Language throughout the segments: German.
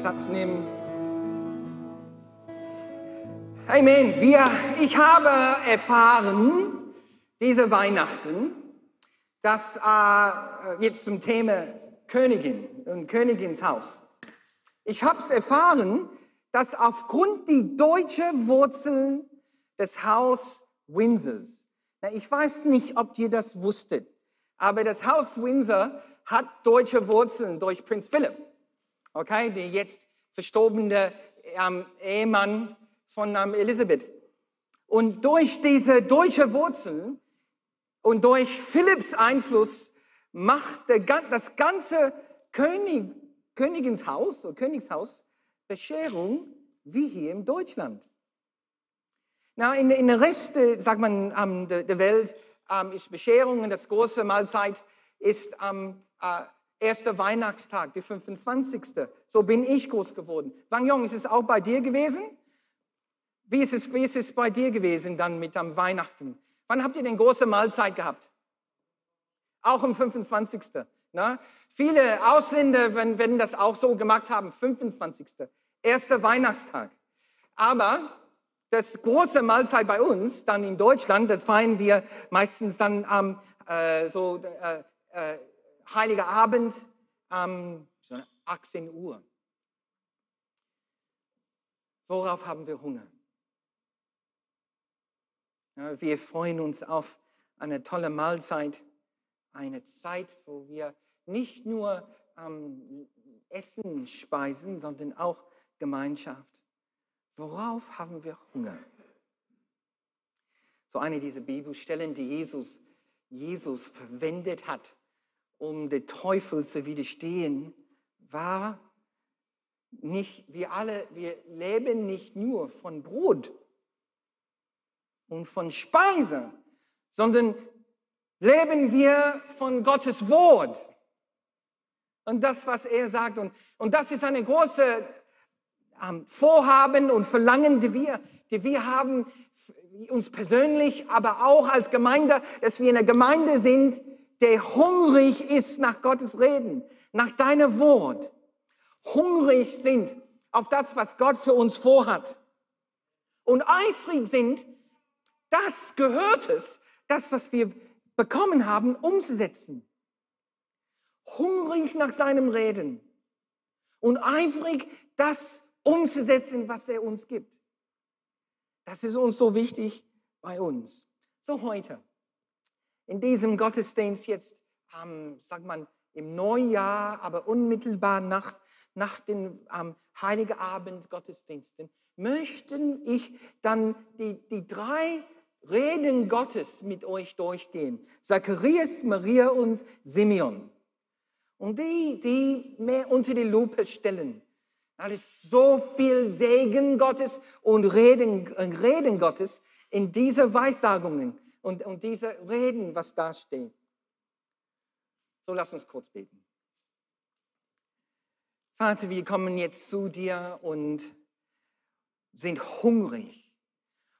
Platz nehmen. Amen. Wir, ich habe erfahren, diese Weihnachten, dass äh, jetzt zum Thema Königin und Königinshaus. Ich habe es erfahren, dass aufgrund die deutsche Wurzeln des Haus Windsors, na, ich weiß nicht, ob ihr das wusstet, aber das Haus Windsor hat deutsche Wurzeln durch Prinz Philipp, okay, der jetzt verstorbene ähm, Ehemann von ähm, Elisabeth. Und durch diese deutsche Wurzeln und durch Philipps Einfluss macht der, das ganze König, Königinshaus oder Königshaus Bescherung wie hier in Deutschland. Na, in, in der Rest, sagt man, um, der, der Welt um, ist Bescherung und das große Mahlzeit ist am uh, erster Weihnachtstag, der 25. So bin ich groß geworden. Wang Yong, ist es auch bei dir gewesen? Wie ist es, wie ist es bei dir gewesen dann mit am Weihnachten? Wann habt ihr denn große Mahlzeit gehabt? Auch am 25. Na? Viele Ausländer werden das auch so gemacht haben, 25. Erster Weihnachtstag. Aber das große Mahlzeit bei uns, dann in Deutschland, das feiern wir meistens dann am äh, so äh, äh, Heiliger Abend um, so 18 Uhr. Worauf haben wir Hunger? Ja, wir freuen uns auf eine tolle Mahlzeit, eine Zeit, wo wir nicht nur ähm, Essen speisen, sondern auch Gemeinschaft. Worauf haben wir Hunger? So eine dieser Bibelstellen, die Jesus, Jesus verwendet hat, um den Teufel zu widerstehen, war nicht, wir alle, wir leben nicht nur von Brot und von Speise, sondern leben wir von Gottes Wort und das, was er sagt. Und, und das ist eine große ähm, Vorhaben und Verlangen, die wir, die wir haben, uns persönlich, aber auch als Gemeinde, dass wir eine Gemeinde sind, der hungrig ist nach Gottes Reden, nach deinem Wort. Hungrig sind auf das, was Gott für uns vorhat. Und eifrig sind, das gehört es, das, was wir bekommen haben, umzusetzen. Hungrig nach seinem Reden und eifrig, das umzusetzen, was er uns gibt. Das ist uns so wichtig bei uns. So heute, in diesem Gottesdienst jetzt, ähm, sagt man, im Neujahr, aber unmittelbar nach, nach den ähm, Heiligen Abend Gottesdiensten, möchten ich dann die, die drei Reden Gottes mit euch durchgehen. Zacharias, Maria und Simeon. Und die, die mehr unter die Lupe stellen. Da ist so viel Segen Gottes und Reden, Reden Gottes in diese Weissagungen und, und diese Reden, was da steht. So lass uns kurz beten. Vater, wir kommen jetzt zu dir und sind hungrig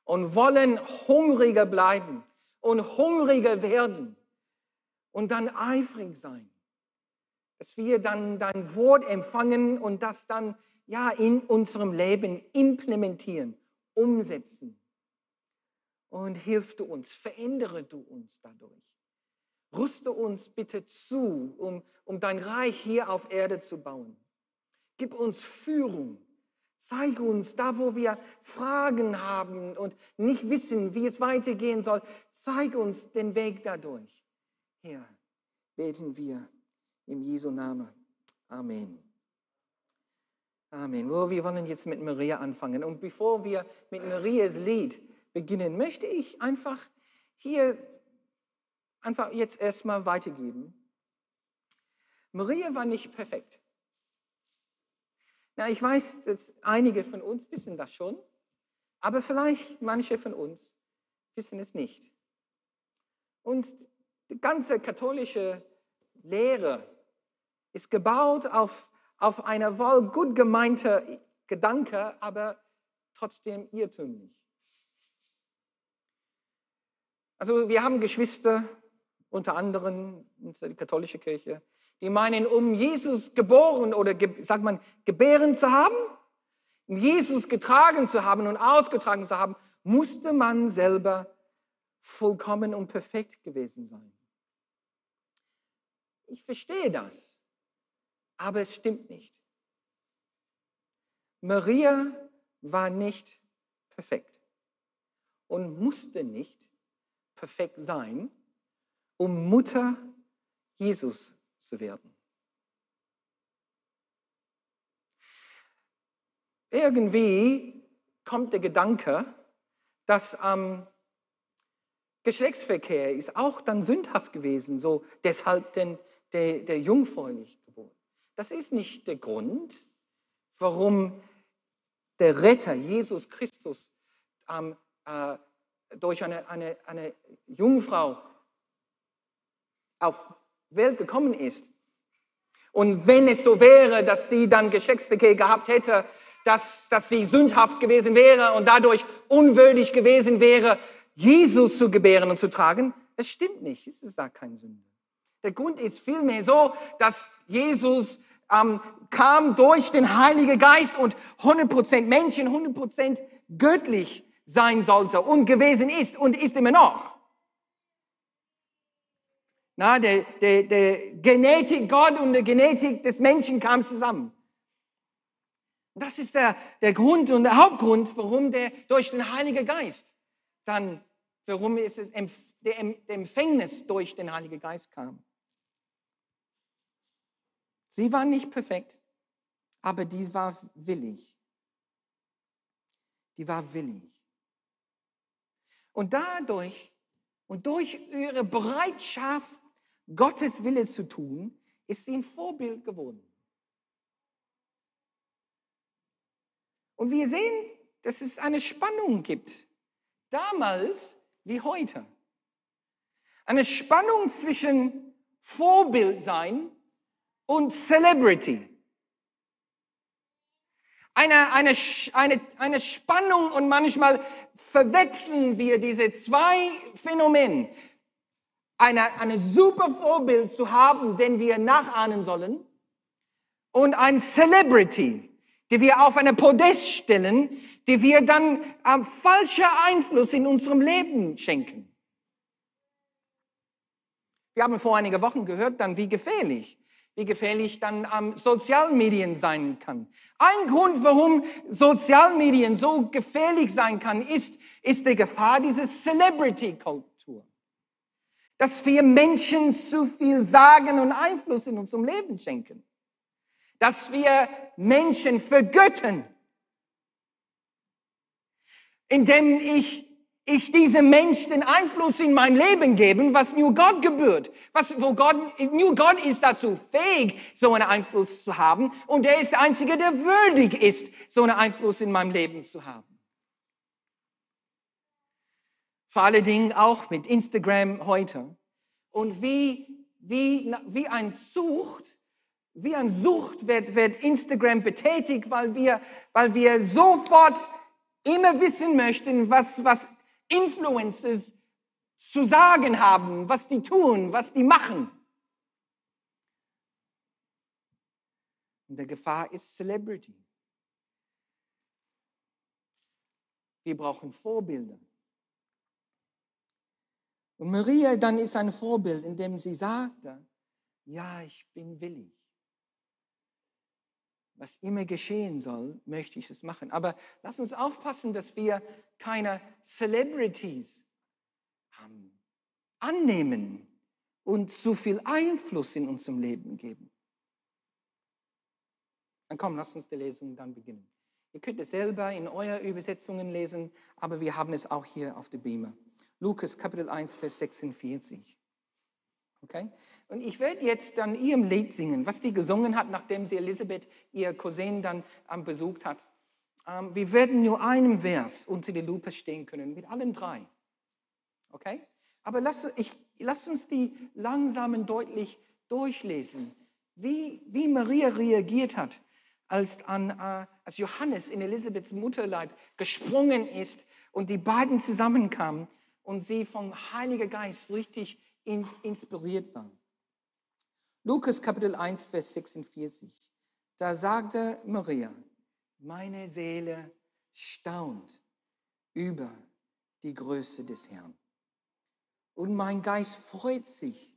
und wollen hungriger bleiben und hungriger werden und dann eifrig sein. Dass wir dann dein Wort empfangen und das dann ja, in unserem Leben implementieren, umsetzen. Und hilf du uns, verändere du uns dadurch. Rüste uns bitte zu, um, um dein Reich hier auf Erde zu bauen. Gib uns Führung. Zeige uns da, wo wir Fragen haben und nicht wissen, wie es weitergehen soll. Zeige uns den Weg dadurch. Herr, beten wir im Jesu Namen. Amen. Amen. Oh, wir wollen jetzt mit Maria anfangen. Und bevor wir mit Marias Lied beginnen, möchte ich einfach hier einfach jetzt erstmal weitergeben. Maria war nicht perfekt. Na, ich weiß, dass einige von uns wissen das schon, aber vielleicht manche von uns wissen es nicht. Und die ganze katholische Lehre ist gebaut auf auf einer wohl gut gemeinte Gedanke, aber trotzdem irrtümlich. Also wir haben Geschwister, unter anderem in der katholischen Kirche, die meinen, um Jesus geboren oder, sagt man, gebären zu haben, um Jesus getragen zu haben und ausgetragen zu haben, musste man selber vollkommen und perfekt gewesen sein. Ich verstehe das, aber es stimmt nicht. Maria war nicht perfekt und musste nicht perfekt sein, um Mutter Jesus zu werden. Irgendwie kommt der Gedanke, dass ähm, Geschlechtsverkehr ist auch dann sündhaft gewesen, so deshalb denn der, der jungfräulich geboren. Das ist nicht der Grund, warum der Retter, Jesus Christus, ähm, äh, durch eine, eine, eine Jungfrau auf Welt gekommen ist. Und wenn es so wäre, dass sie dann Geschlechtsverkehr gehabt hätte, dass, dass sie sündhaft gewesen wäre und dadurch unwürdig gewesen wäre, Jesus zu gebären und zu tragen, das stimmt nicht. Es ist da kein Sünde. Der Grund ist vielmehr so, dass Jesus ähm, kam durch den Heiligen Geist und 100% Menschen, 100% göttlich sein sollte und gewesen ist und ist immer noch. Na, der, der, der Genetik Gott und der Genetik des Menschen kam zusammen. Das ist der, der Grund und der Hauptgrund, warum der durch den Heiligen Geist dann, warum es der Empfängnis durch den Heiligen Geist kam. Sie war nicht perfekt, aber die war willig. Die war willig. Und dadurch und durch ihre Bereitschaft, Gottes Wille zu tun, ist sie ein Vorbild geworden. Und wir sehen, dass es eine Spannung gibt, damals wie heute. Eine Spannung zwischen Vorbild sein und Celebrity. Eine, eine, eine, eine Spannung und manchmal verwechseln wir diese zwei Phänomene. Eine, eine super Vorbild zu haben, den wir nachahmen sollen und ein Celebrity, die wir auf eine Podest stellen, die wir dann äh, falscher Einfluss in unserem Leben schenken. Wir haben vor einigen Wochen gehört dann, wie gefährlich wie gefährlich dann ähm, Sozialmedien sein kann. Ein Grund, warum Sozialmedien so gefährlich sein kann, ist, ist die Gefahr dieser Celebrity-Kultur. Dass wir Menschen zu viel sagen und Einfluss in unserem Leben schenken. Dass wir Menschen vergöttern. Indem ich ich diesem Mensch den Einfluss in mein Leben geben, was nur Gott gebührt. Was, wo Gott, nur Gott ist dazu fähig, so einen Einfluss zu haben. Und er ist der Einzige, der würdig ist, so einen Einfluss in meinem Leben zu haben. Vor allen Dingen auch mit Instagram heute. Und wie, wie, wie ein Sucht, wie ein Sucht wird, wird Instagram betätigt, weil wir, weil wir sofort immer wissen möchten, was, was Influencers zu sagen haben, was die tun, was die machen. Und der Gefahr ist Celebrity. Wir brauchen Vorbilder. Und Maria dann ist ein Vorbild, indem sie sagte, ja, ich bin willig. Was immer geschehen soll, möchte ich es machen. Aber lass uns aufpassen, dass wir keine Celebrities ähm, annehmen und zu viel Einfluss in unserem Leben geben. Dann komm, lass uns die Lesung dann beginnen. Ihr könnt es selber in euren Übersetzungen lesen, aber wir haben es auch hier auf der Beamer. Lukas Kapitel 1, Vers 46. Okay? Und ich werde jetzt dann ihrem Lied singen, was die gesungen hat, nachdem sie Elisabeth, ihr Cousin, dann ähm, besucht hat. Ähm, wir werden nur einem Vers unter die Lupe stehen können, mit allen drei. Okay? Aber lass, ich, lass uns die langsam und deutlich durchlesen, wie, wie Maria reagiert hat, als, an, äh, als Johannes in Elisabeths Mutterleib gesprungen ist und die beiden zusammenkamen und sie vom Heiligen Geist richtig inspiriert waren. Lukas Kapitel 1, Vers 46. Da sagte Maria, meine Seele staunt über die Größe des Herrn. Und mein Geist freut sich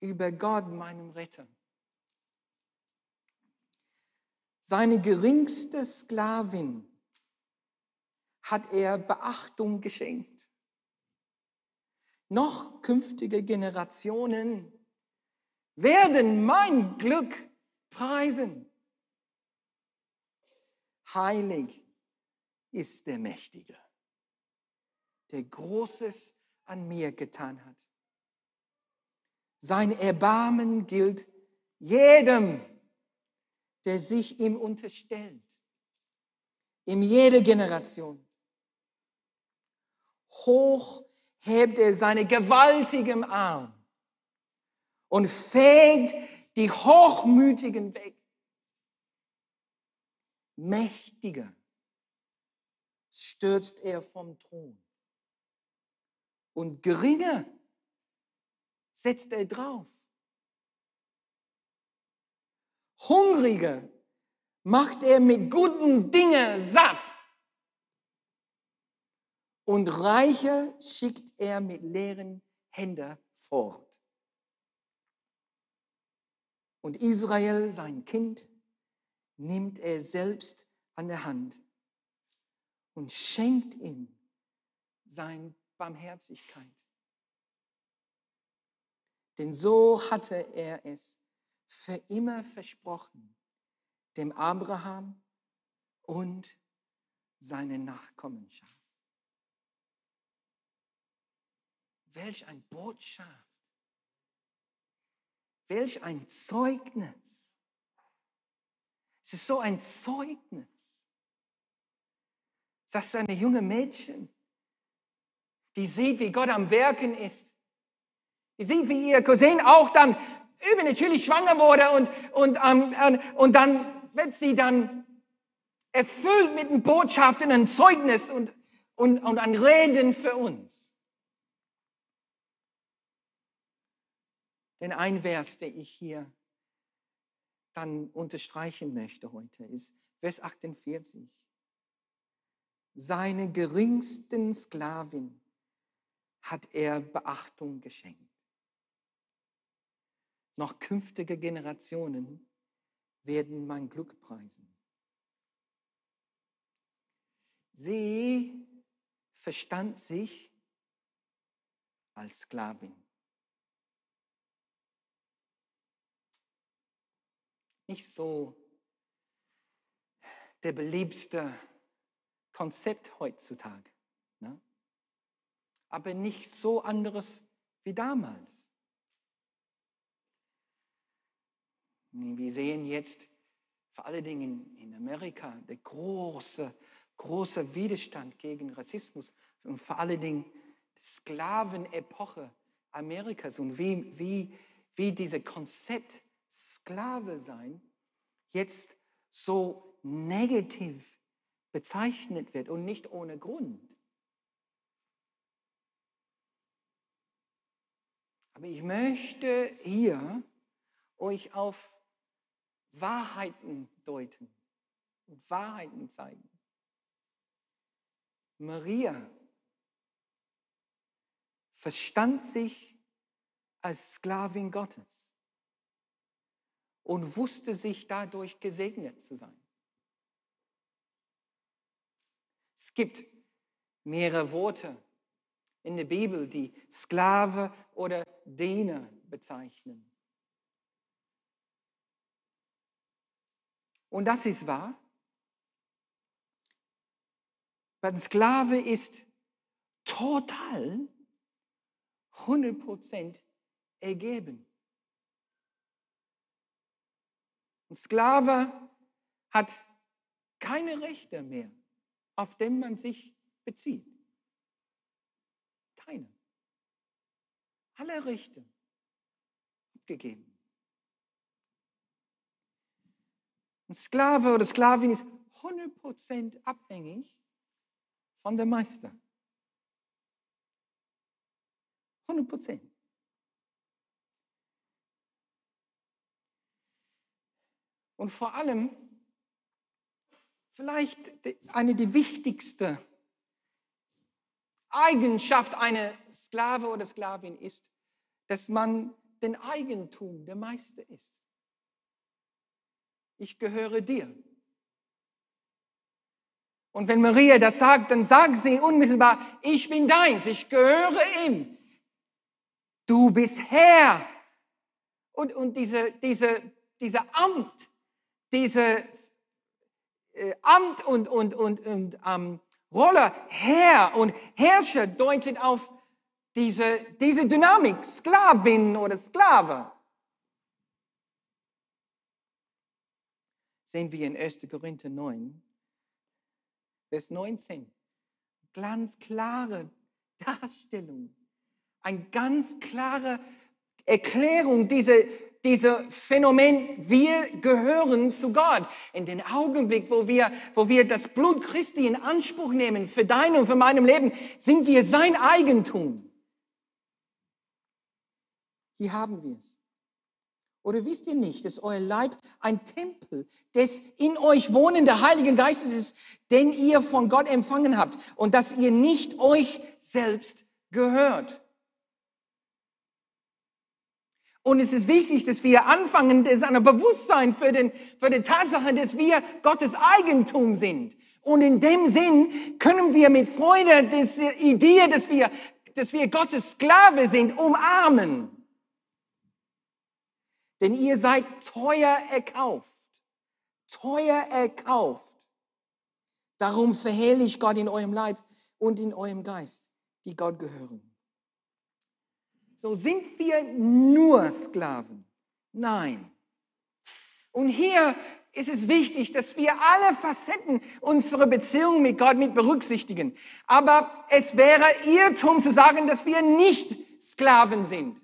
über Gott, meinem Retter. Seine geringste Sklavin hat er Beachtung geschenkt. Noch künftige Generationen werden mein Glück preisen. Heilig ist der Mächtige, der Großes an mir getan hat. Sein Erbarmen gilt jedem, der sich ihm unterstellt, in jeder Generation. Hoch hebt er seine gewaltigen Arm und fegt die Hochmütigen weg. Mächtiger stürzt er vom Thron und geringer setzt er drauf. Hungrige macht er mit guten Dingen satt. Und Reiche schickt er mit leeren Händen fort. Und Israel, sein Kind, nimmt er selbst an der Hand und schenkt ihm seine Barmherzigkeit. Denn so hatte er es für immer versprochen, dem Abraham und seine Nachkommenschaft. Welch ein Botschaft Welch ein Zeugnis. Es ist so ein Zeugnis. Das ist eine junge Mädchen, die sieht, wie Gott am Werken ist. Die sieht, wie ihr Cousin auch dann übernatürlich schwanger wurde und, und, ähm, und dann wird sie dann erfüllt mit einer Botschaft und einem Zeugnis und, und, und ein Reden für uns. Denn ein Vers, der ich hier dann unterstreichen möchte heute, ist Vers 48. Seine geringsten Sklavin hat er Beachtung geschenkt. Noch künftige Generationen werden mein Glück preisen. Sie verstand sich als Sklavin. Nicht so der beliebste Konzept heutzutage. Ne? Aber nicht so anderes wie damals. Wir sehen jetzt vor allen Dingen in Amerika der große, große Widerstand gegen Rassismus und vor allen Dingen die Sklavenepoche Amerikas und wie, wie, wie dieses Konzept Sklave sein jetzt so negativ bezeichnet wird und nicht ohne Grund. Aber ich möchte hier euch auf Wahrheiten deuten und Wahrheiten zeigen. Maria verstand sich als Sklavin Gottes und wusste sich dadurch gesegnet zu sein. Es gibt mehrere Worte in der Bibel, die Sklave oder Diener bezeichnen. Und das ist wahr. Ein Sklave ist total 100% ergeben. Ein Sklave hat keine Rechte mehr, auf den man sich bezieht. Keine. Alle Rechte abgegeben. Ein Sklave oder Sklavin ist 100% abhängig von dem Meister. 100 Und vor allem, vielleicht eine der wichtigsten Eigenschaft einer Sklave oder Sklavin ist, dass man den Eigentum der Meister ist. Ich gehöre dir. Und wenn Maria das sagt, dann sagt sie unmittelbar, ich bin deins, ich gehöre ihm. Du bist Herr. Und, und diese, diese, dieser Amt, diese äh, Amt und, und, und, und ähm, Rolle Herr und Herrscher deutet auf diese, diese Dynamik, Sklavin oder Sklave. Sehen wir in 1. Korinther 9, Vers 19. Ganz klare Darstellung, eine ganz klare Erklärung dieser diese Phänomen, wir gehören zu Gott. In den Augenblick, wo wir, wo wir das Blut Christi in Anspruch nehmen für dein und für meinem Leben, sind wir sein Eigentum. Hier haben wir es. Oder wisst ihr nicht, dass euer Leib ein Tempel des in euch wohnenden Heiligen Geistes ist, den ihr von Gott empfangen habt und dass ihr nicht euch selbst gehört? Und es ist wichtig, dass wir anfangen, das ein Bewusstsein für, den, für die Tatsache, dass wir Gottes Eigentum sind. Und in dem Sinn können wir mit Freude diese Idee, dass wir, dass wir Gottes Sklave sind, umarmen. Denn ihr seid teuer erkauft. Teuer erkauft. Darum verherrlicht Gott in eurem Leib und in eurem Geist, die Gott gehören. So sind wir nur Sklaven. Nein. Und hier ist es wichtig, dass wir alle Facetten unserer Beziehung mit Gott mit berücksichtigen. Aber es wäre Irrtum zu sagen, dass wir nicht Sklaven sind.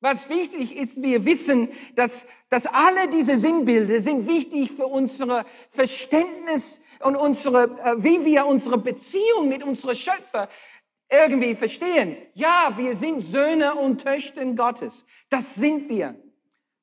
Was wichtig ist, wir wissen, dass, dass alle diese Sinnbilder sind wichtig für unsere Verständnis und unsere, äh, wie wir unsere Beziehung mit unserem Schöpfer irgendwie verstehen. Ja, wir sind Söhne und Töchter Gottes. Das sind wir.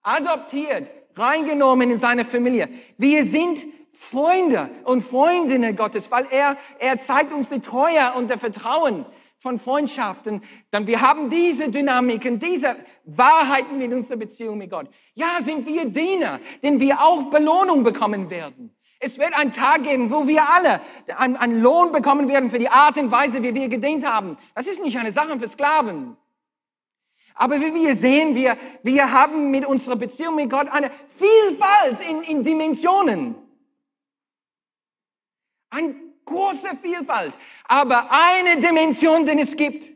Adoptiert, reingenommen in seine Familie. Wir sind Freunde und Freundinnen Gottes, weil er, er zeigt uns die Treue und der Vertrauen von Freundschaften. Dann wir haben diese Dynamiken, diese Wahrheiten in unserer Beziehung mit Gott. Ja, sind wir Diener, denn wir auch Belohnung bekommen werden. Es wird einen Tag geben, wo wir alle einen, Lohn bekommen werden für die Art und Weise, wie wir gedient haben. Das ist nicht eine Sache für Sklaven. Aber wie wir sehen, wir, wir haben mit unserer Beziehung mit Gott eine Vielfalt in, in Dimensionen. Eine große Vielfalt. Aber eine Dimension, den es gibt,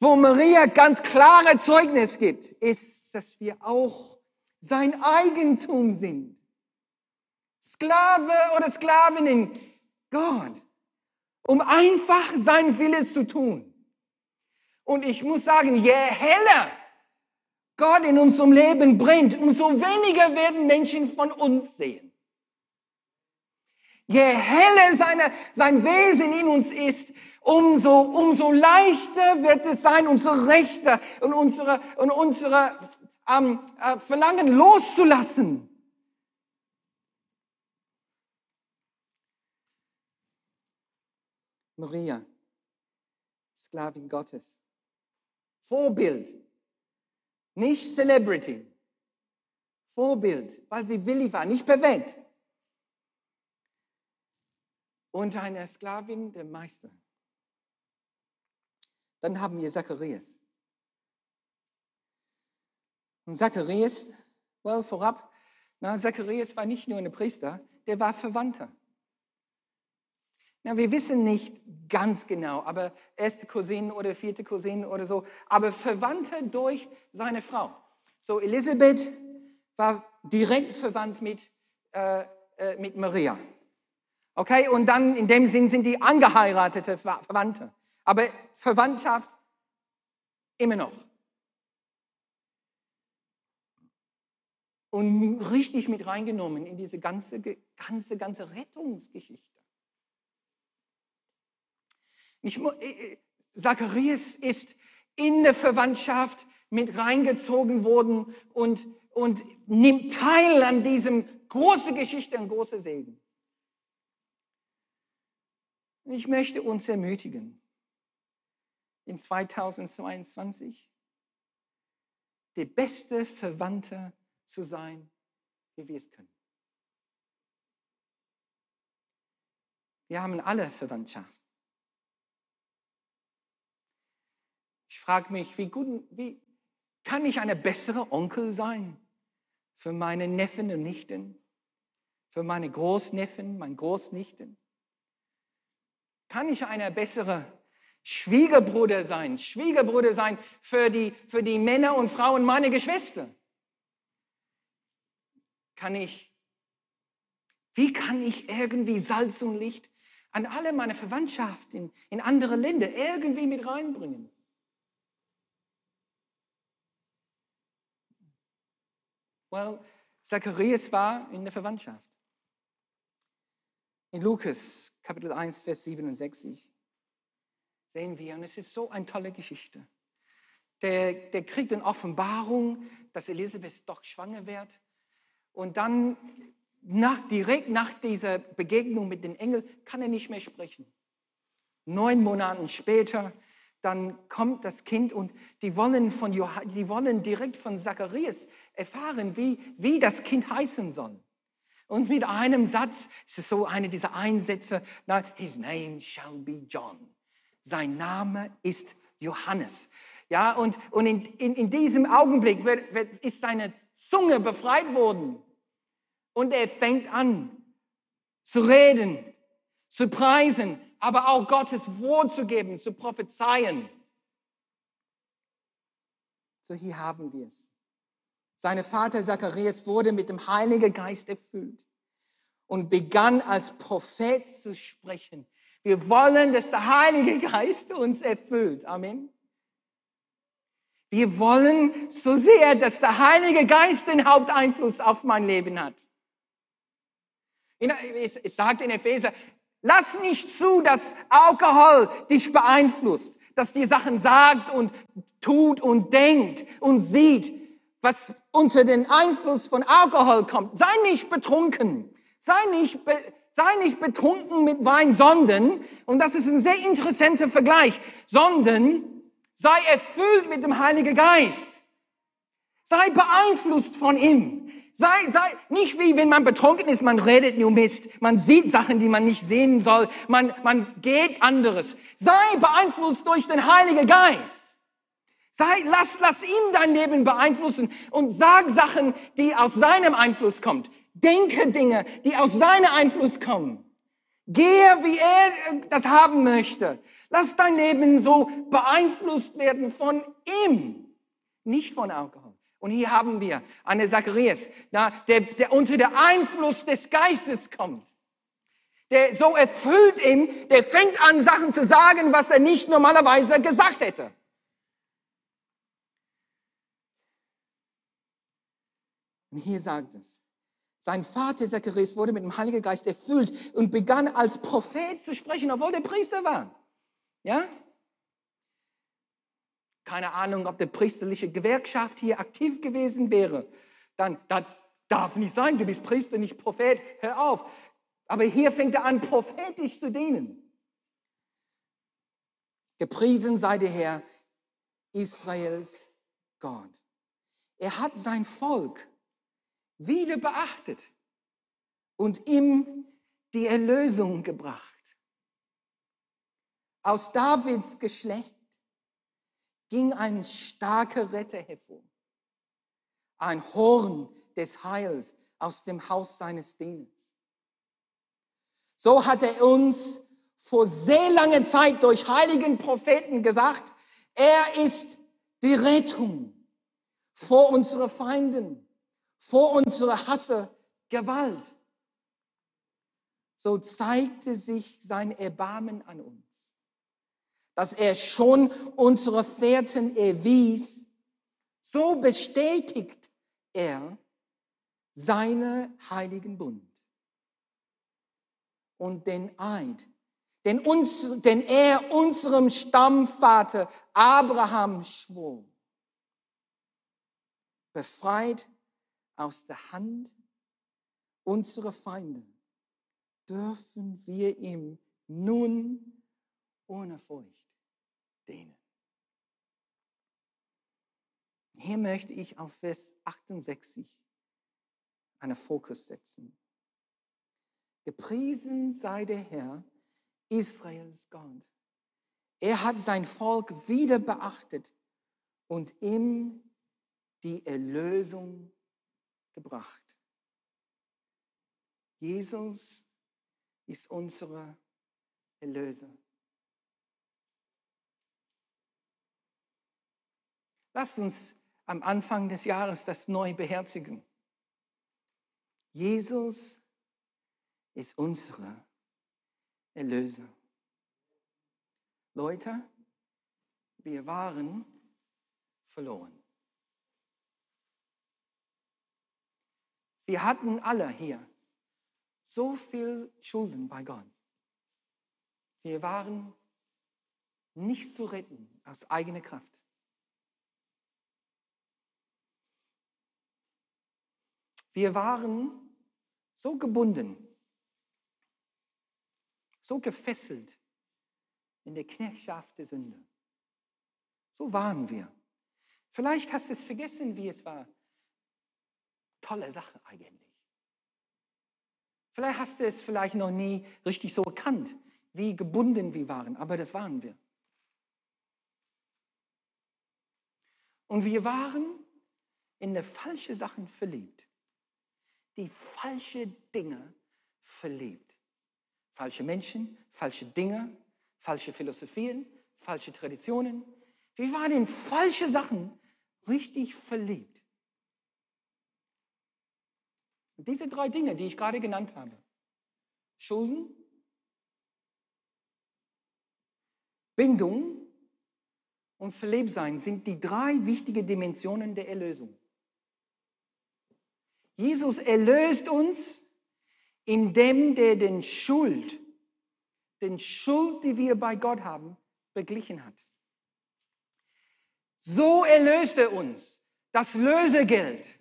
wo Maria ganz klare Zeugnis gibt, ist, dass wir auch sein Eigentum sind. Sklave oder Sklavinnen, Gott, um einfach sein Wille zu tun. Und ich muss sagen, je heller Gott in unserem Leben brennt, umso weniger werden Menschen von uns sehen. Je heller seine, sein Wesen in uns ist, umso, umso leichter wird es sein, unsere Rechte und unsere, und unsere ähm, äh, Verlangen loszulassen. Maria, Sklavin Gottes. Vorbild, nicht Celebrity. Vorbild, weil sie willig war, nicht bewegt. Und eine Sklavin der Meister. Dann haben wir Zacharias. Und Zacharias, well, vorab, na, Zacharias war nicht nur ein Priester, der war Verwandter. Na, wir wissen nicht ganz genau, aber erste Cousine oder vierte Cousine oder so, aber Verwandte durch seine Frau. So, Elisabeth war direkt verwandt mit, äh, äh, mit Maria. Okay, und dann in dem Sinn sind die angeheiratete Verwandte. Aber Verwandtschaft immer noch. Und richtig mit reingenommen in diese ganze, ganze, ganze Rettungsgeschichte. Ich, äh, äh, Zacharias ist in der Verwandtschaft mit reingezogen worden und, und nimmt teil an diesem großen Geschichte und großen Segen. Ich möchte uns ermutigen, in 2022 der beste Verwandte zu sein, wie wir es können. Wir haben alle Verwandtschaft. Frage mich, wie, gut, wie kann ich eine bessere Onkel sein für meine Neffen und Nichten, für meine Großneffen, meine Großnichten? Kann ich eine bessere Schwiegerbruder sein, Schwiegerbruder sein für die, für die Männer und Frauen meiner Geschwister? Kann ich, wie kann ich irgendwie Salz und Licht an alle meine Verwandtschaft in, in andere Länder irgendwie mit reinbringen? Well, Zacharias war in der Verwandtschaft. In Lukas Kapitel 1, Vers 67 sehen wir, und es ist so eine tolle Geschichte. Der, der kriegt eine Offenbarung, dass Elisabeth doch schwanger wird. Und dann, nach, direkt nach dieser Begegnung mit den Engeln, kann er nicht mehr sprechen. Neun Monate später, dann kommt das Kind und die wollen, von Johann, die wollen direkt von Zacharias erfahren, wie, wie das Kind heißen soll. Und mit einem Satz, es ist so eine dieser Einsätze, na, his name shall be John. Sein Name ist Johannes. Ja, und, und in, in, in diesem Augenblick wird, wird, ist seine Zunge befreit worden. Und er fängt an zu reden, zu preisen, aber auch Gottes Wort zu geben, zu prophezeien. So hier haben wir es. Sein Vater Zacharias wurde mit dem Heiligen Geist erfüllt und begann als Prophet zu sprechen. Wir wollen, dass der Heilige Geist uns erfüllt. Amen. Wir wollen so sehr, dass der Heilige Geist den Haupteinfluss auf mein Leben hat. Es sagt in Epheser, lass nicht zu, dass Alkohol dich beeinflusst, dass dir Sachen sagt und tut und denkt und sieht was unter den Einfluss von Alkohol kommt. Sei nicht betrunken. Sei nicht, be, sei nicht betrunken mit Wein, sondern, und das ist ein sehr interessanter Vergleich, sondern sei erfüllt mit dem Heiligen Geist. Sei beeinflusst von ihm. Sei, sei nicht wie wenn man betrunken ist, man redet nur Mist, man sieht Sachen, die man nicht sehen soll, man, man geht anderes. Sei beeinflusst durch den Heiligen Geist. Sei, lass, lass ihn dein Leben beeinflussen und sag Sachen, die aus seinem Einfluss kommen. Denke Dinge, die aus seinem Einfluss kommen. Gehe, wie er das haben möchte. Lass dein Leben so beeinflusst werden von ihm, nicht von Alkohol. Und hier haben wir eine Zacharias, der, der unter der Einfluss des Geistes kommt. Der so erfüllt ihn, der fängt an, Sachen zu sagen, was er nicht normalerweise gesagt hätte. Und hier sagt es, sein Vater Zacharias wurde mit dem Heiligen Geist erfüllt und begann als Prophet zu sprechen, obwohl der Priester war. Ja? Keine Ahnung, ob der priesterliche Gewerkschaft hier aktiv gewesen wäre. Dann, das darf nicht sein, du bist Priester, nicht Prophet, hör auf. Aber hier fängt er an, prophetisch zu dienen. Gepriesen sei der Herr Israels Gott. Er hat sein Volk wieder beachtet und ihm die Erlösung gebracht. Aus Davids Geschlecht ging ein starker Retter hervor, ein Horn des Heils aus dem Haus seines Dieners. So hat er uns vor sehr langer Zeit durch heiligen Propheten gesagt, er ist die Rettung vor unseren Feinden vor unserer Hasse Gewalt. So zeigte sich sein Erbarmen an uns, dass er schon unsere Fährten erwies, so bestätigt er seine heiligen Bund und den Eid, den, uns, den er unserem Stammvater Abraham schwor. Befreit aus der Hand unserer Feinde dürfen wir ihm nun ohne Furcht dienen. Hier möchte ich auf Vers 68 einen Fokus setzen. Gepriesen sei der Herr, Israels Gott. Er hat sein Volk wieder beachtet und ihm die Erlösung gebracht. Jesus ist unsere Erlöser. Lasst uns am Anfang des Jahres das neu beherzigen. Jesus ist unsere Erlöser. Leute, wir waren verloren. Wir hatten alle hier so viel Schulden bei Gott. Wir waren nicht zu retten aus eigener Kraft. Wir waren so gebunden, so gefesselt in der Knechtschaft der Sünde. So waren wir. Vielleicht hast du es vergessen, wie es war. Tolle Sache eigentlich. Vielleicht hast du es vielleicht noch nie richtig so erkannt, wie gebunden wir waren, aber das waren wir. Und wir waren in eine falsche Sachen verliebt. Die falsche Dinge verliebt. Falsche Menschen, falsche Dinge, falsche Philosophien, falsche Traditionen. Wir waren in falsche Sachen richtig verliebt. Und diese drei Dinge, die ich gerade genannt habe, Schulden, Bindung und Verlebtsein sind die drei wichtigen Dimensionen der Erlösung. Jesus erlöst uns, indem der den Schuld, den Schuld, die wir bei Gott haben, beglichen hat. So erlöst er uns. Das Lösegeld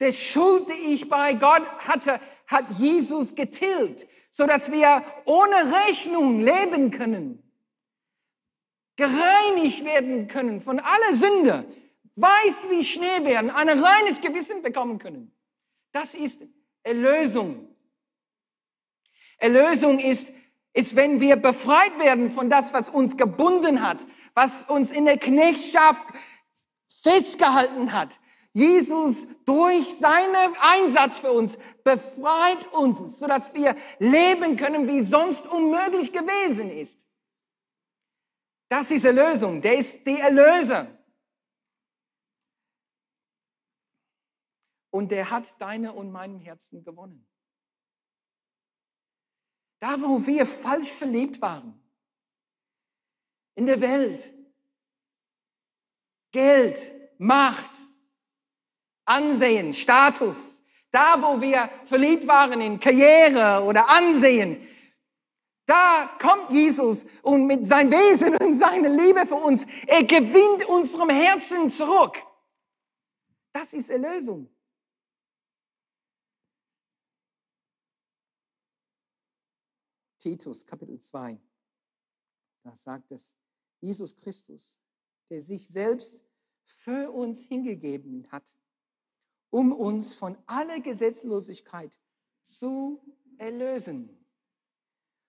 der Schuld, die ich bei Gott hatte, hat Jesus getilgt, so dass wir ohne Rechnung leben können, gereinigt werden können von aller Sünde, weiß wie Schnee werden, ein reines Gewissen bekommen können. Das ist Erlösung. Erlösung ist, ist, wenn wir befreit werden von das, was uns gebunden hat, was uns in der Knechtschaft festgehalten hat, Jesus durch seinen Einsatz für uns befreit uns, sodass wir leben können, wie sonst unmöglich gewesen ist. Das ist Erlösung. Der ist die Erlöser. Und der hat deine und meinem Herzen gewonnen. Da, wo wir falsch verliebt waren, in der Welt, Geld, Macht, Ansehen, Status. Da, wo wir verliebt waren in Karriere oder Ansehen, da kommt Jesus und mit seinem Wesen und seiner Liebe für uns, er gewinnt unserem Herzen zurück. Das ist Erlösung. Titus Kapitel 2, da sagt es, Jesus Christus, der sich selbst für uns hingegeben hat, um uns von aller Gesetzlosigkeit zu erlösen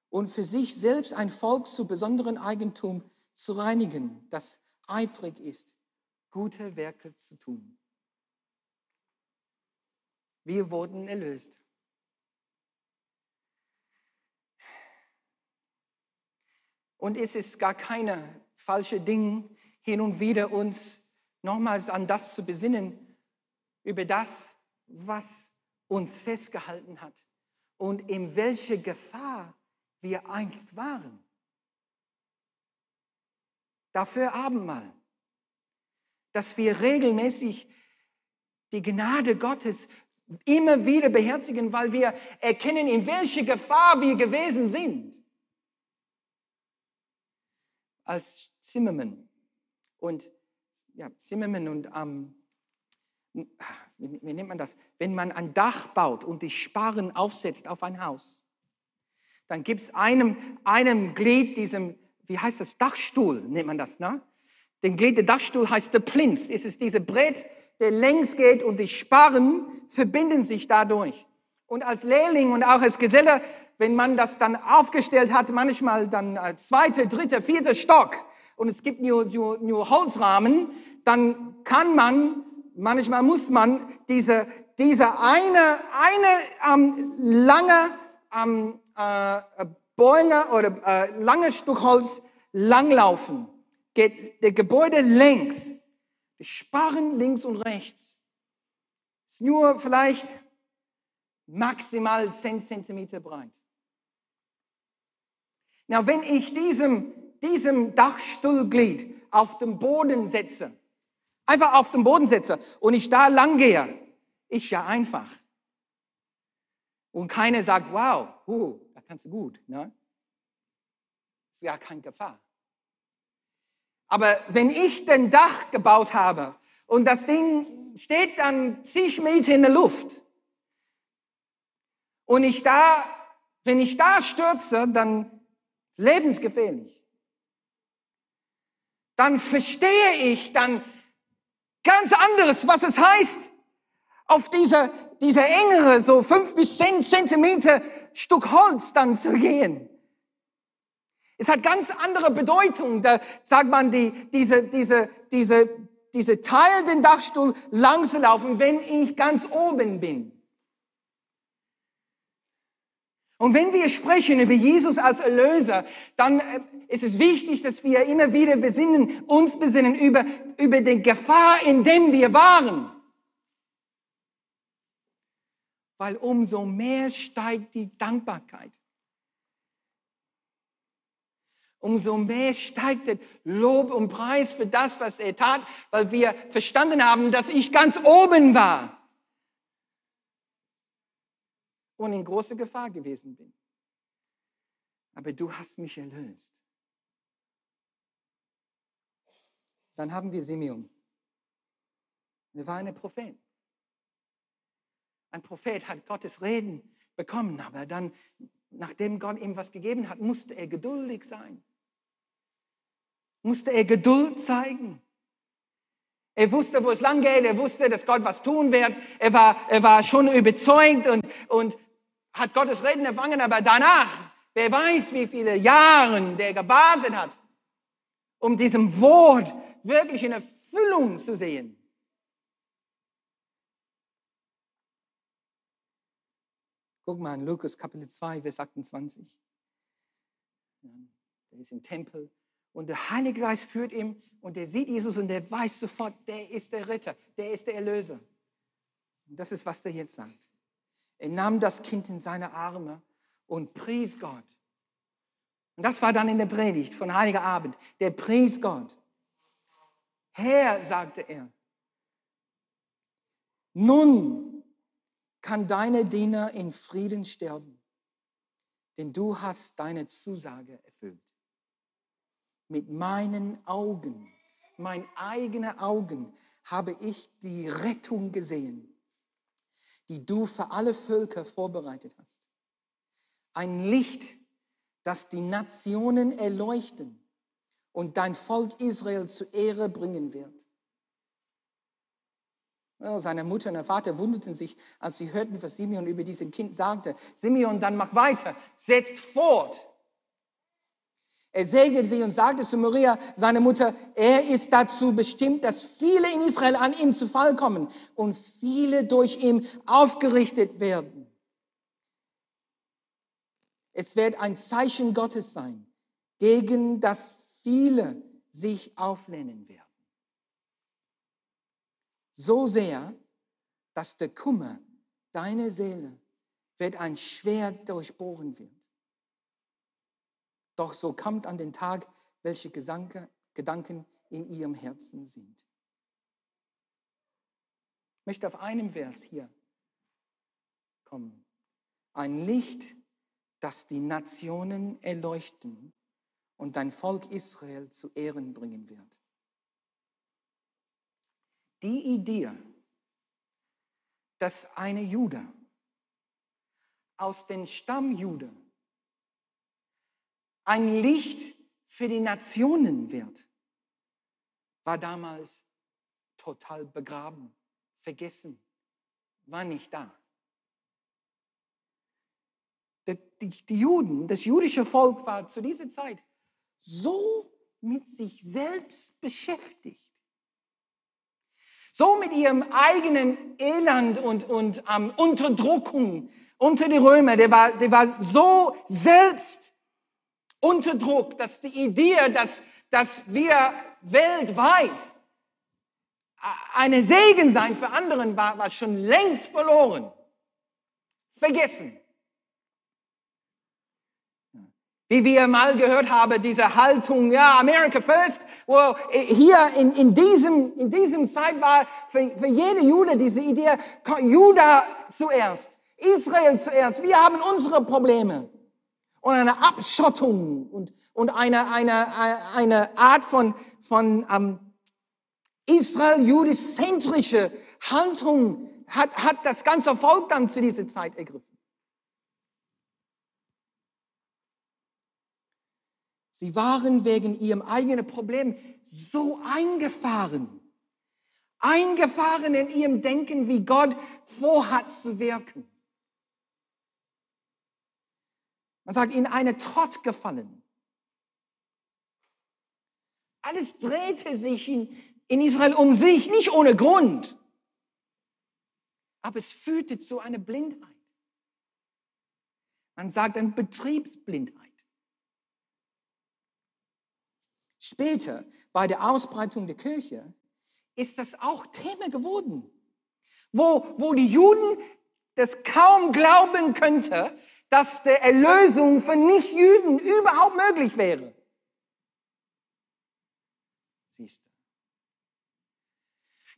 und für sich selbst ein Volk zu besonderen Eigentum zu reinigen, das eifrig ist, gute Werke zu tun. Wir wurden erlöst. Und es ist gar keine falsche Ding, hin und wieder uns nochmals an das zu besinnen, über das, was uns festgehalten hat und in welche Gefahr wir einst waren. Dafür Abendmahl, dass wir regelmäßig die Gnade Gottes immer wieder beherzigen, weil wir erkennen, in welche Gefahr wir gewesen sind. Als Zimmermann und ja, Zimmermann und ähm, wie nennt man das? Wenn man ein Dach baut und die Sparren aufsetzt auf ein Haus, dann gibt es einem, einem Glied, diesem, wie heißt das, Dachstuhl, nennt man das, ne? Den Glied der Dachstuhl heißt der Plinth. Es ist diese Brett, der längs geht und die Sparren verbinden sich dadurch. Und als Lehrling und auch als Geselle, wenn man das dann aufgestellt hat, manchmal dann äh, zweite, dritte, vierte Stock und es gibt nur, nur, nur Holzrahmen, dann kann man, manchmal muss man diese, diese eine, eine ähm, lange ähm, äh, Bäume oder äh, lange Stück Holz langlaufen. Geht der Gebäude längs, die Sparren links und rechts. Ist nur vielleicht maximal 10 Zentimeter breit. Na, wenn ich diesem, diesem Dachstuhlglied auf dem Boden setze, einfach auf dem Boden setze und ich da lang gehe, ich ja einfach. Und keiner sagt, wow, uh, da kannst du gut. Ne? Ist ja keine Gefahr. Aber wenn ich den Dach gebaut habe und das Ding steht dann zig Meter in der Luft und ich da, wenn ich da stürze, dann ist lebensgefährlich. Dann verstehe ich dann ganz anderes, was es heißt, auf dieser, dieser engere, so fünf bis zehn Zentimeter Stück Holz dann zu gehen. Es hat ganz andere Bedeutung. Da sagt man, die, diese, diese, diese, diese Teil den Dachstuhl lang zu laufen, wenn ich ganz oben bin. Und wenn wir sprechen über Jesus als Erlöser, dann äh, ist es wichtig, dass wir immer wieder besinnen, uns besinnen über, über die Gefahr, in dem wir waren. Weil umso mehr steigt die Dankbarkeit. Umso mehr steigt der Lob und Preis für das, was er tat, weil wir verstanden haben, dass ich ganz oben war. Und in große Gefahr gewesen bin. Aber du hast mich erlöst. Dann haben wir Simeon. Er war ein Prophet. Ein Prophet hat Gottes Reden bekommen, aber dann, nachdem Gott ihm was gegeben hat, musste er geduldig sein. Musste er Geduld zeigen. Er wusste, wo es lang geht. Er wusste, dass Gott was tun wird. Er war, er war schon überzeugt und, und hat Gottes Reden empfangen, aber danach, wer weiß, wie viele Jahre der gewartet hat, um diesem Wort wirklich in Erfüllung zu sehen. Guck mal in Lukas Kapitel 2, Vers 28. Er ist im Tempel und der Heilige Geist führt ihn und er sieht Jesus und er weiß sofort, der ist der Ritter, der ist der Erlöser. Und das ist, was der jetzt sagt. Er nahm das Kind in seine Arme und pries Gott. Und das war dann in der Predigt von Heiliger Abend. Der pries Gott. Herr, sagte er, nun kann deine Diener in Frieden sterben, denn du hast deine Zusage erfüllt. Mit meinen Augen, mein eigene Augen, habe ich die Rettung gesehen die du für alle Völker vorbereitet hast. Ein Licht, das die Nationen erleuchten und dein Volk Israel zur Ehre bringen wird. Seine Mutter und der Vater wunderten sich, als sie hörten, was Simeon über diesen Kind sagte. Simeon, dann mach weiter, setzt fort. Er segnete sie und sagte zu Maria, seine Mutter, er ist dazu bestimmt, dass viele in Israel an ihm zu Fall kommen und viele durch ihn aufgerichtet werden. Es wird ein Zeichen Gottes sein, gegen das viele sich auflehnen werden. So sehr, dass der Kummer deiner Seele wird ein Schwert durchbohren wird. Doch so kommt an den Tag, welche Gedanken in ihrem Herzen sind. Ich möchte auf einem Vers hier kommen. Ein Licht, das die Nationen erleuchten und dein Volk Israel zu Ehren bringen wird. Die Idee, dass eine Jude aus den Stamm Jude ein Licht für die Nationen wird, war damals total begraben, vergessen, war nicht da. Die, Juden, das jüdische Volk war zu dieser Zeit so mit sich selbst beschäftigt, so mit ihrem eigenen Elend und, und ähm, Unterdrückung unter die Römer, der war, der war so selbst unter Druck, dass die Idee, dass, dass wir weltweit eine Segen sein für anderen war, war schon längst verloren. Vergessen. Wie wir mal gehört haben, diese Haltung, ja, America first, wo hier in, in, diesem, in diesem Zeit war für, für jede Jude diese Idee, Juda zuerst, Israel zuerst, wir haben unsere Probleme. Und eine Abschottung und, und eine, eine, eine Art von, von um, Israel-jüdisch-zentrische Haltung hat, hat das ganze Volk dann zu dieser Zeit ergriffen. Sie waren wegen ihrem eigenen Problem so eingefahren, eingefahren in ihrem Denken, wie Gott vorhat zu wirken. Man sagt, ihnen eine Trott gefallen. Alles drehte sich in, in Israel um sich, nicht ohne Grund. Aber es führte zu einer Blindheit. Man sagt eine Betriebsblindheit. Später, bei der Ausbreitung der Kirche, ist das auch Thema geworden, wo, wo die Juden das kaum glauben könnte, dass der Erlösung für Nichtjüden überhaupt möglich wäre. Siehst du.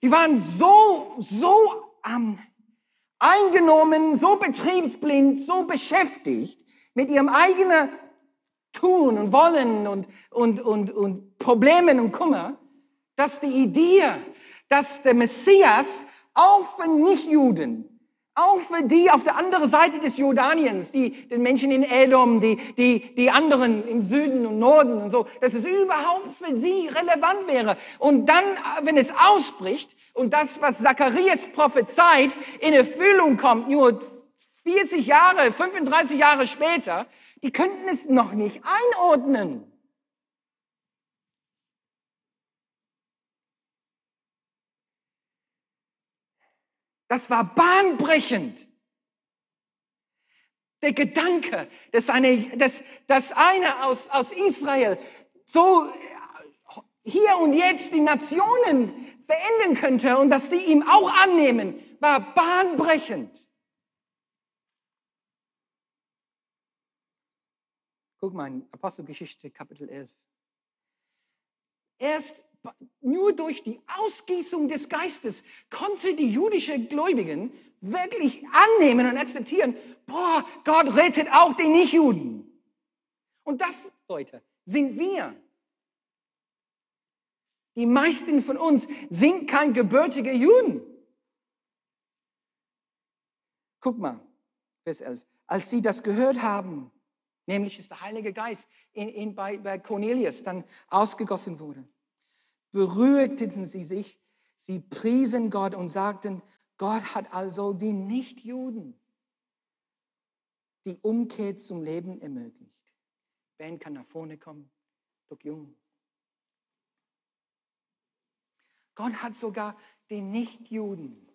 Die waren so, so ähm, eingenommen, so betriebsblind, so beschäftigt mit ihrem eigenen Tun und Wollen und, und, und, und Problemen und Kummer, dass die Idee, dass der Messias auch für Nichtjuden, auch für die auf der anderen Seite des Jordaniens, die den Menschen in Edom, die, die, die anderen im Süden und Norden und so, dass es überhaupt für sie relevant wäre. Und dann, wenn es ausbricht und das, was Zacharias prophezeit, in Erfüllung kommt, nur 40 Jahre, 35 Jahre später, die könnten es noch nicht einordnen. Das war bahnbrechend. Der Gedanke, dass eine, dass, dass einer aus, aus Israel so hier und jetzt die Nationen verändern könnte und dass sie ihm auch annehmen, war bahnbrechend. Guck mal Apostelgeschichte Kapitel 11. Erst nur durch die Ausgießung des Geistes konnte die jüdische Gläubigen wirklich annehmen und akzeptieren, boah, Gott rettet auch den Nichtjuden. Und das, Leute, sind wir. Die meisten von uns sind kein gebürtige Juden. Guck mal, Vers 11. Als sie das gehört haben, Nämlich ist der Heilige Geist in, in, bei, bei Cornelius dann ausgegossen wurde. Berührten sie sich, sie priesen Gott und sagten, Gott hat also die Nichtjuden die Umkehr zum Leben ermöglicht. Ben kann nach vorne kommen, doch jung. Gott hat sogar die Nichtjuden.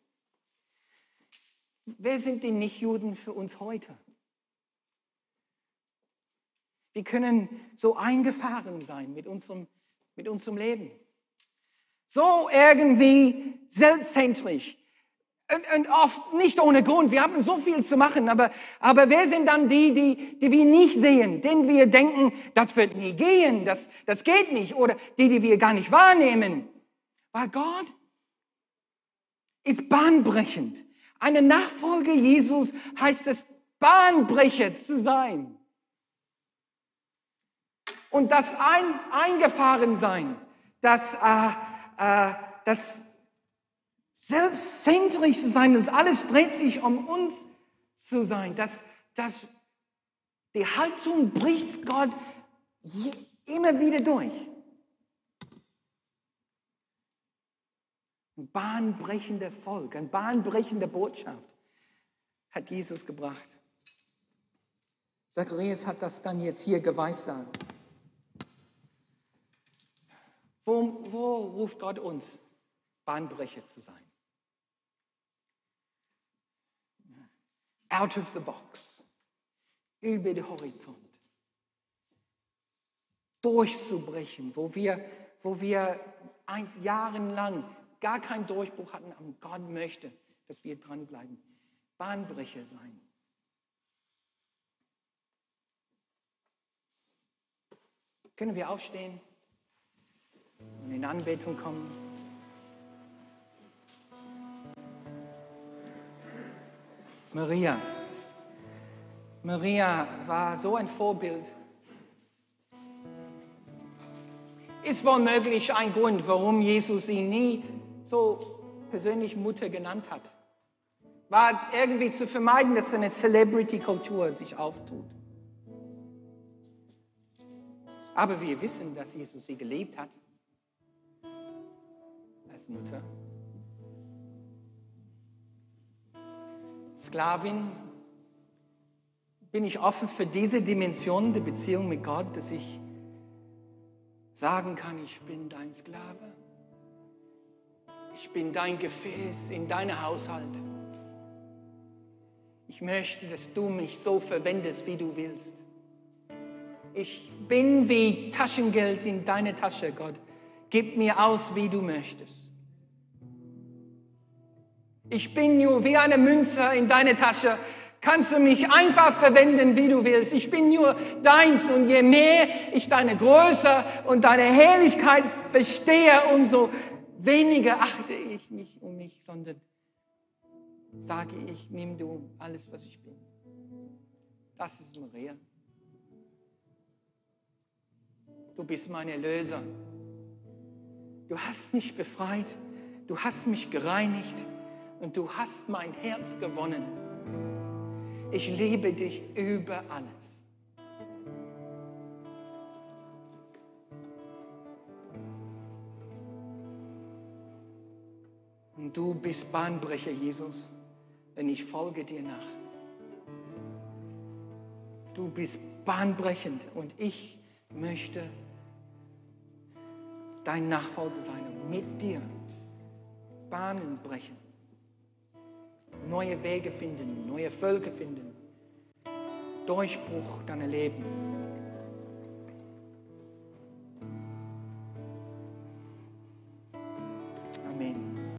Wer sind die Nichtjuden für uns heute? Wir können so eingefahren sein mit unserem, mit unserem Leben. So irgendwie selbstzentrisch. Und, und oft nicht ohne Grund. Wir haben so viel zu machen, aber, aber wer sind dann die, die, die wir nicht sehen, denen wir denken, das wird nie gehen, das, das geht nicht, oder die, die wir gar nicht wahrnehmen? Weil Gott ist bahnbrechend. Eine Nachfolge Jesus heißt es, Bahnbrecher zu sein und das ein, eingefahren sein, das, äh, äh, das selbstzentrisch zu sein, dass alles dreht sich um uns zu sein, dass, dass die Haltung bricht Gott immer wieder durch. Ein bahnbrechender Volk, eine bahnbrechende Botschaft hat Jesus gebracht. Zacharias hat das dann jetzt hier geweissagt. Wo, wo ruft Gott uns, Bahnbrecher zu sein? Out of the box, über den Horizont, durchzubrechen, wo wir, wo wir eins jahrelang gar keinen Durchbruch hatten, aber Gott möchte, dass wir dranbleiben. Bahnbrecher sein. Können wir aufstehen und in Anbetung kommen? Maria. Maria war so ein Vorbild. Ist wohl möglich ein Grund, warum Jesus sie nie so persönlich Mutter genannt hat. War irgendwie zu vermeiden, dass eine Celebrity-Kultur sich auftut. Aber wir wissen, dass Jesus sie geliebt hat als Mutter. Sklavin, bin ich offen für diese Dimension der Beziehung mit Gott, dass ich sagen kann, ich bin dein Sklave. Ich bin dein Gefäß in deinem Haushalt. Ich möchte, dass du mich so verwendest, wie du willst. Ich bin wie Taschengeld in deine Tasche, Gott. Gib mir aus, wie du möchtest. Ich bin nur wie eine Münze in deine Tasche. Kannst du mich einfach verwenden, wie du willst. Ich bin nur deins und je mehr ich deine Größe und deine Herrlichkeit verstehe, umso weniger achte ich mich um mich, sondern sage ich, nimm du alles, was ich bin. Das ist Maria. du bist mein Erlöser. Du hast mich befreit, du hast mich gereinigt und du hast mein Herz gewonnen. Ich liebe dich über alles. Und du bist Bahnbrecher, Jesus, denn ich folge dir nach. Du bist bahnbrechend und ich möchte dein Nachfolger sein und mit dir Bahnen brechen, neue Wege finden, neue Völker finden, Durchbruch dann erleben.